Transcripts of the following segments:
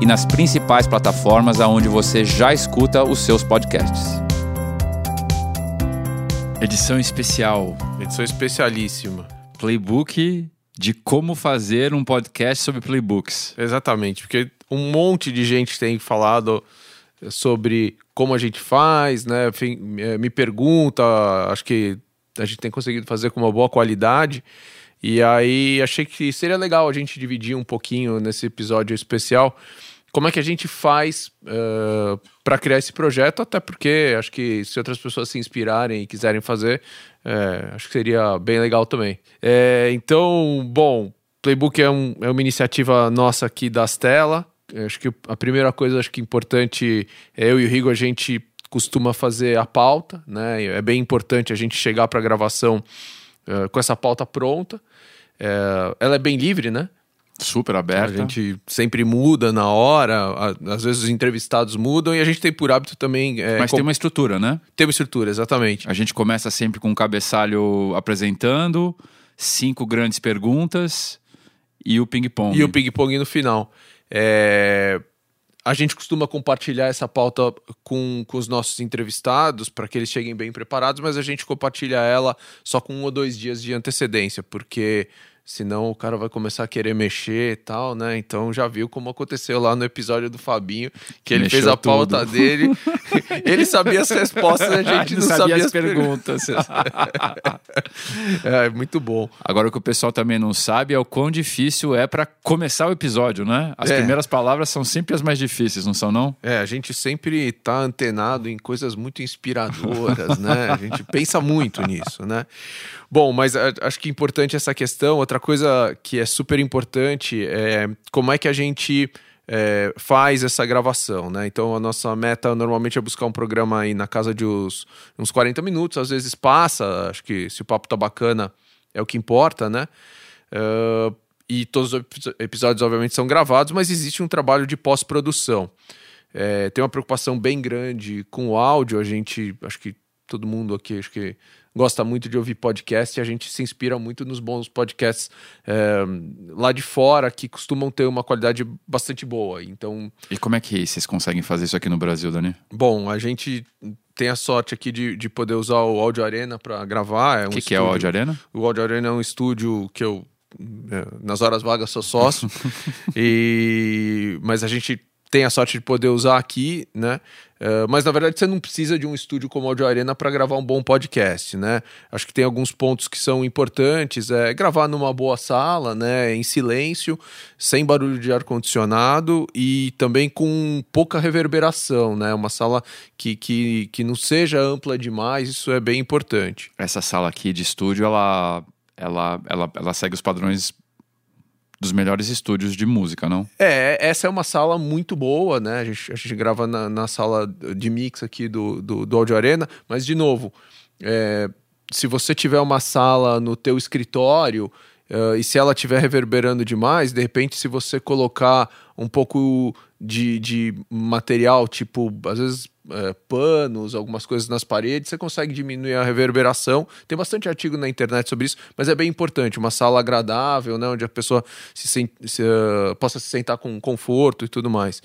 e nas principais plataformas aonde você já escuta os seus podcasts. Edição especial, Edição especialíssima. Playbook de como fazer um podcast sobre playbooks. Exatamente, porque um monte de gente tem falado sobre como a gente faz, né? Enfim, Me pergunta, acho que a gente tem conseguido fazer com uma boa qualidade. E aí achei que seria legal a gente dividir um pouquinho nesse episódio especial como é que a gente faz uh, para criar esse projeto, até porque acho que se outras pessoas se inspirarem e quiserem fazer, é, acho que seria bem legal também. É, então, bom, Playbook é, um, é uma iniciativa nossa aqui da Stella. Acho que a primeira coisa acho que importante é eu e o Rigo a gente costuma fazer a pauta, né? É bem importante a gente chegar para a gravação uh, com essa pauta pronta. É, ela é bem livre, né? Super aberta. A gente sempre muda na hora, às vezes os entrevistados mudam e a gente tem por hábito também. É, Mas com... tem uma estrutura, né? Tem uma estrutura, exatamente. A gente começa sempre com um cabeçalho apresentando, cinco grandes perguntas e o ping-pong. E o ping-pong no final. É... A gente costuma compartilhar essa pauta com, com os nossos entrevistados para que eles cheguem bem preparados, mas a gente compartilha ela só com um ou dois dias de antecedência, porque senão o cara vai começar a querer mexer e tal, né? Então já viu como aconteceu lá no episódio do Fabinho, que ele Mexeu fez a pauta tudo. dele, ele sabia as respostas, a gente não, não sabia, sabia, as perguntas. é muito bom. Agora o que o pessoal também não sabe é o quão difícil é para começar o episódio, né? As é. primeiras palavras são sempre as mais difíceis, não são não? É, a gente sempre tá antenado em coisas muito inspiradoras, né? A gente pensa muito nisso, né? Bom, mas acho que é importante essa questão. Outra coisa que é super importante é como é que a gente é, faz essa gravação, né? Então a nossa meta normalmente é buscar um programa aí na casa de uns, uns 40 minutos, às vezes passa, acho que se o papo tá bacana é o que importa, né? Uh, e todos os episódios, obviamente, são gravados, mas existe um trabalho de pós-produção. É, tem uma preocupação bem grande com o áudio, a gente, acho que todo mundo aqui, acho que gosta muito de ouvir podcast e a gente se inspira muito nos bons podcasts é, lá de fora que costumam ter uma qualidade bastante boa. Então. E como é que vocês conseguem fazer isso aqui no Brasil, Dani? Bom, a gente tem a sorte aqui de, de poder usar o Audio Arena para gravar. O é um que, que é o Audio Arena? O Audio Arena é um estúdio que eu é, nas horas vagas sou sócio e mas a gente tem a sorte de poder usar aqui, né? Uh, mas na verdade você não precisa de um estúdio como Audio Arena para gravar um bom podcast, né? Acho que tem alguns pontos que são importantes. É gravar numa boa sala, né? Em silêncio, sem barulho de ar condicionado e também com pouca reverberação, né? Uma sala que, que, que não seja ampla demais. Isso é bem importante. Essa sala aqui de estúdio, ela, ela, ela, ela segue os padrões dos melhores estúdios de música, não? É, essa é uma sala muito boa, né? A gente, a gente grava na, na sala de mix aqui do, do, do Audio Arena, mas de novo, é, se você tiver uma sala no teu escritório uh, e se ela estiver reverberando demais, de repente se você colocar um pouco de, de material, tipo, às vezes é, panos, algumas coisas nas paredes, você consegue diminuir a reverberação. Tem bastante artigo na internet sobre isso, mas é bem importante. Uma sala agradável, né, onde a pessoa se, se uh, possa se sentar com conforto e tudo mais.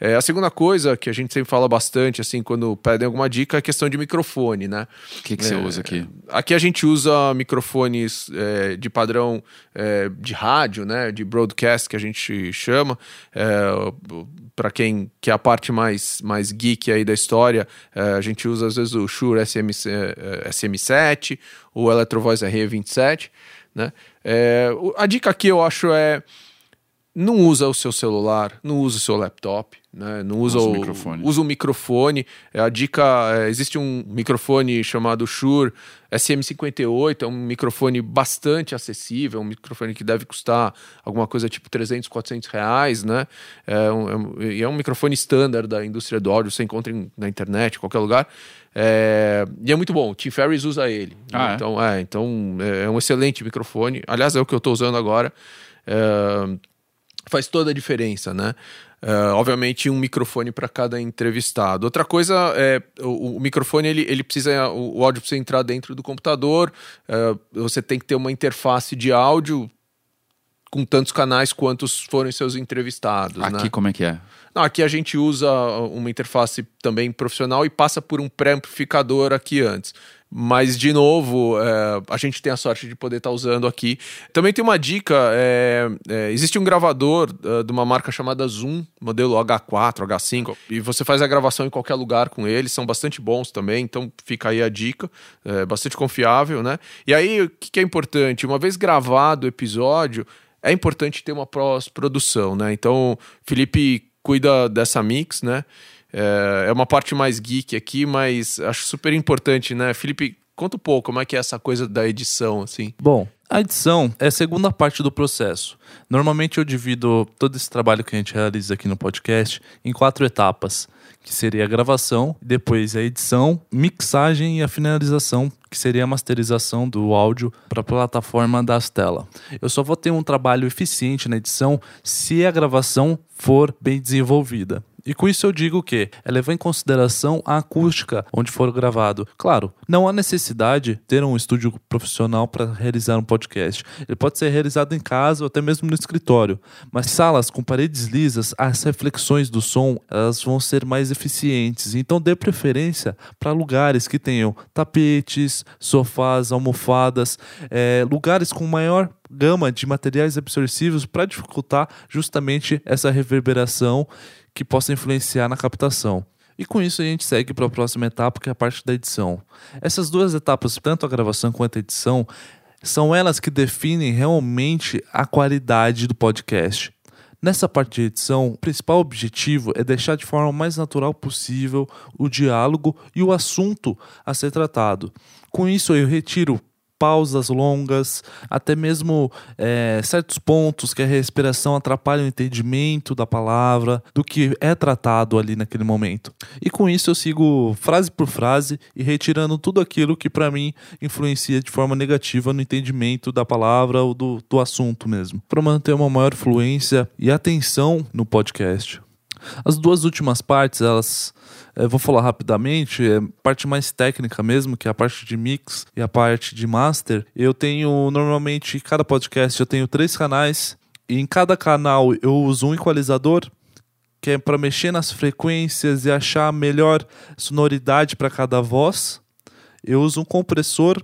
É, a segunda coisa que a gente sempre fala bastante, assim, quando pedem alguma dica, é a questão de microfone, né? O que, que você usa aqui? Aqui a gente usa microfones é, de padrão é, de rádio, né? De broadcast, que a gente chama. Para quem que é a parte mais, mais geek aí da história, a gente usa às vezes o Shure SM, SM7, o Electrovoice RE27, né? a dica aqui eu acho é não usa o seu celular, não usa o seu laptop, né? Não usa, Usa o o, microfone. Usa o microfone. É, A dica é, existe um microfone chamado Shure SM58, é um microfone bastante acessível, um microfone que deve custar alguma coisa tipo 300, 400 reais, né? É um, é é um microfone standard da indústria do áudio, você encontra em- na internet, em qualquer lugar. É, e é muito bom. O Tim Ferriss usa ele. Ah, é? Então, é, então é um excelente microfone. Aliás, é o que eu estou usando agora. É, faz toda a diferença, né? É, obviamente um microfone para cada entrevistado. Outra coisa é o, o microfone ele, ele precisa o, o áudio precisa entrar dentro do computador. é, você tem que ter uma interface de áudio com tantos canais quantos forem seus entrevistados. né? Aqui como é que é? Não, aqui a gente usa uma interface também profissional e passa por um pré-amplificador aqui antes. Mas, de novo, é, a gente tem a sorte de poder estar usando aqui. Também tem uma dica: é, é, existe um gravador é, de uma marca chamada Zoom, modelo H4, H5, e você faz a gravação em qualquer lugar com eles, são bastante bons também, então fica aí a dica, é bastante confiável, né? E aí, o que que é importante? Uma vez gravado o episódio, é importante ter uma pós-produção, né? Então, Felipe cuida dessa mix, né? É, é uma parte mais geek aqui, mas acho super importante, né? Felipe, conta um pouco como é que é essa coisa da edição, assim. Bom, a edição é a segunda parte do processo. Normalmente eu divido todo esse trabalho que a gente realiza aqui no podcast em quatro etapas, que seria a gravação, depois a edição, mixagem e a finalização, que seria a masterização do áudio para a plataforma da Astela. Eu só vou ter um trabalho eficiente na edição se a gravação for bem desenvolvida. E com isso eu digo que é levar em consideração a acústica onde for gravado. Claro, não há necessidade de ter um estúdio profissional para realizar um podcast. Ele pode ser realizado em casa ou até mesmo no escritório. Mas salas com paredes lisas, as reflexões do som elas vão ser mais eficientes. Então dê preferência para lugares que tenham tapetes, sofás, almofadas, eh, lugares com maior gama de materiais absorvivos para dificultar justamente essa reverberação que possa influenciar na captação. E com isso a gente segue para a próxima etapa, que é a parte da edição. Essas duas etapas, tanto a gravação quanto a edição, são elas que definem realmente a qualidade do podcast. Nessa parte de edição, o principal objetivo é deixar de forma mais natural possível o diálogo e o assunto a ser tratado. Com isso, eu retiro pausas longas, até mesmo é, certos pontos que a respiração atrapalha o entendimento da palavra, do que é tratado ali naquele momento. E com isso eu sigo frase por frase e retirando tudo aquilo que para mim influencia de forma negativa no entendimento da palavra ou do, do assunto mesmo, para manter uma maior fluência e atenção no podcast. As duas últimas partes, elas eu vou falar rapidamente, é parte mais técnica mesmo, que é a parte de mix e a parte de master. Eu tenho normalmente cada podcast eu tenho três canais e em cada canal eu uso um equalizador que é para mexer nas frequências e achar a melhor sonoridade para cada voz. Eu uso um compressor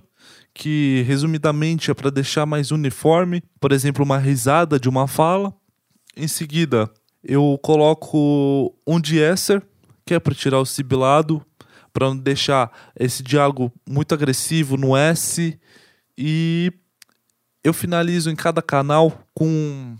que resumidamente é para deixar mais uniforme, por exemplo, uma risada de uma fala. Em seguida, eu coloco um deesser que é para tirar o sibilado, para não deixar esse diálogo muito agressivo no S. E eu finalizo em cada canal com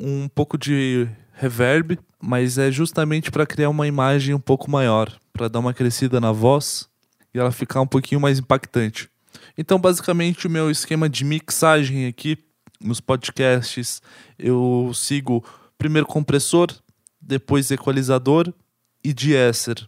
um pouco de reverb, mas é justamente para criar uma imagem um pouco maior, para dar uma crescida na voz e ela ficar um pouquinho mais impactante. Então, basicamente, o meu esquema de mixagem aqui nos podcasts, eu sigo primeiro compressor, depois equalizador e deesser.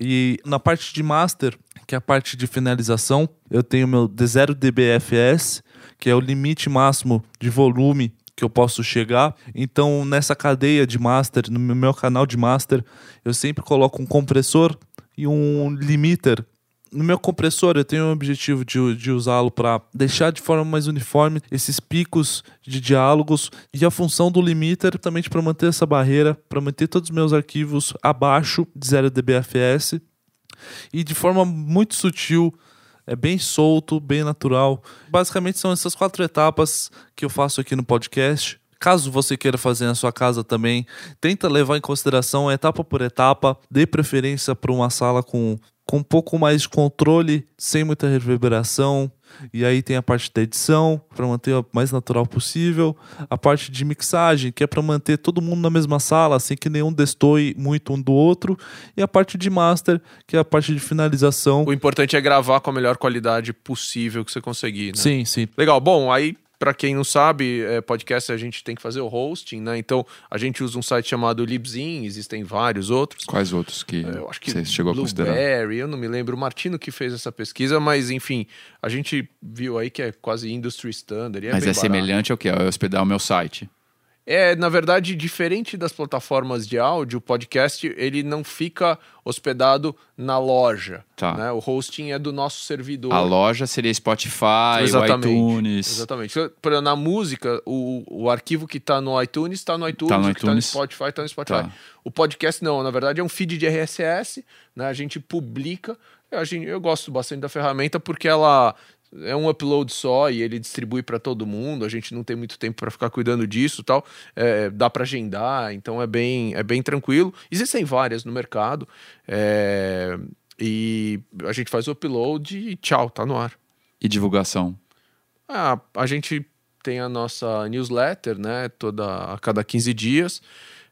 E na parte de master, que é a parte de finalização, eu tenho meu D0 dBFS, que é o limite máximo de volume que eu posso chegar. Então, nessa cadeia de master, no meu canal de master, eu sempre coloco um compressor e um limiter. No meu compressor, eu tenho o objetivo de, de usá-lo para deixar de forma mais uniforme esses picos de diálogos e a função do limiter também para manter essa barreira, para manter todos os meus arquivos abaixo de 0 dBFS e de forma muito sutil, é bem solto, bem natural. Basicamente são essas quatro etapas que eu faço aqui no podcast. Caso você queira fazer na sua casa também, tenta levar em consideração etapa por etapa, dê preferência para uma sala com, com um pouco mais de controle, sem muita reverberação, e aí tem a parte da edição, para manter o mais natural possível. A parte de mixagem, que é para manter todo mundo na mesma sala, assim que nenhum destoie muito um do outro. E a parte de master, que é a parte de finalização. O importante é gravar com a melhor qualidade possível que você conseguir, né? Sim, sim. Legal. Bom, aí para quem não sabe, é, podcast a gente tem que fazer o hosting, né? Então a gente usa um site chamado Libsyn, existem vários outros. Quais outros que, Eu acho que você chegou a considerar? Eu não me lembro, o Martino que fez essa pesquisa, mas enfim, a gente viu aí que é quase industry standard. e Mas é barato. semelhante ao que? É hospedar o meu site. É, na verdade, diferente das plataformas de áudio, o podcast ele não fica hospedado na loja. Tá. né? O hosting é do nosso servidor. A loja seria Spotify, o iTunes. Exatamente. Na música, o, o arquivo que está no iTunes está no iTunes, Tá no o que está no iTunes. Spotify está no Spotify. Tá. O podcast não, na verdade é um feed de RSS, né? A gente publica. A gente, eu gosto bastante da ferramenta porque ela é um upload só e ele distribui para todo mundo. A gente não tem muito tempo para ficar cuidando disso, tal. É, dá para agendar, então é bem, é bem tranquilo. Existem várias no mercado é, e a gente faz o upload e tchau, tá no ar. E divulgação. Ah, a gente tem a nossa newsletter, né? Toda a cada 15 dias.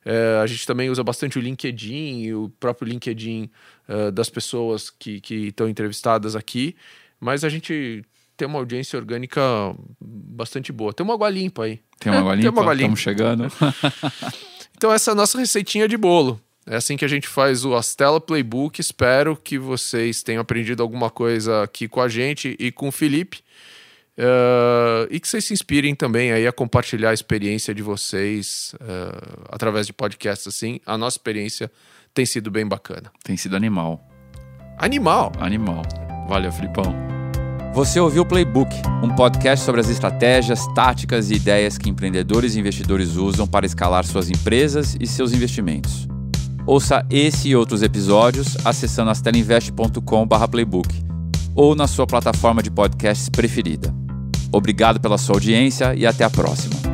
É, a gente também usa bastante o LinkedIn e o próprio LinkedIn é, das pessoas que estão entrevistadas aqui. Mas a gente tem uma audiência orgânica bastante boa. Tem uma água limpa aí. Tem uma água Tem limpa? uma água limpa. Estamos chegando. Então essa é a nossa receitinha de bolo. É assim que a gente faz o Astela Playbook. Espero que vocês tenham aprendido alguma coisa aqui com a gente e com o Felipe. Eh, e que vocês se inspirem também aí a compartilhar a experiência de vocês eh, através de podcasts assim. A nossa experiência tem sido bem bacana. Tem sido animal. Animal! Animal. Valeu, Filipão. Você ouviu o Playbook, um podcast sobre as estratégias, táticas e ideias que empreendedores e investidores usam para escalar suas empresas e seus investimentos. Ouça esse e outros episódios acessando astelinvest.com/playbook ou na sua plataforma de podcasts preferida. Obrigado pela sua audiência e até a próxima.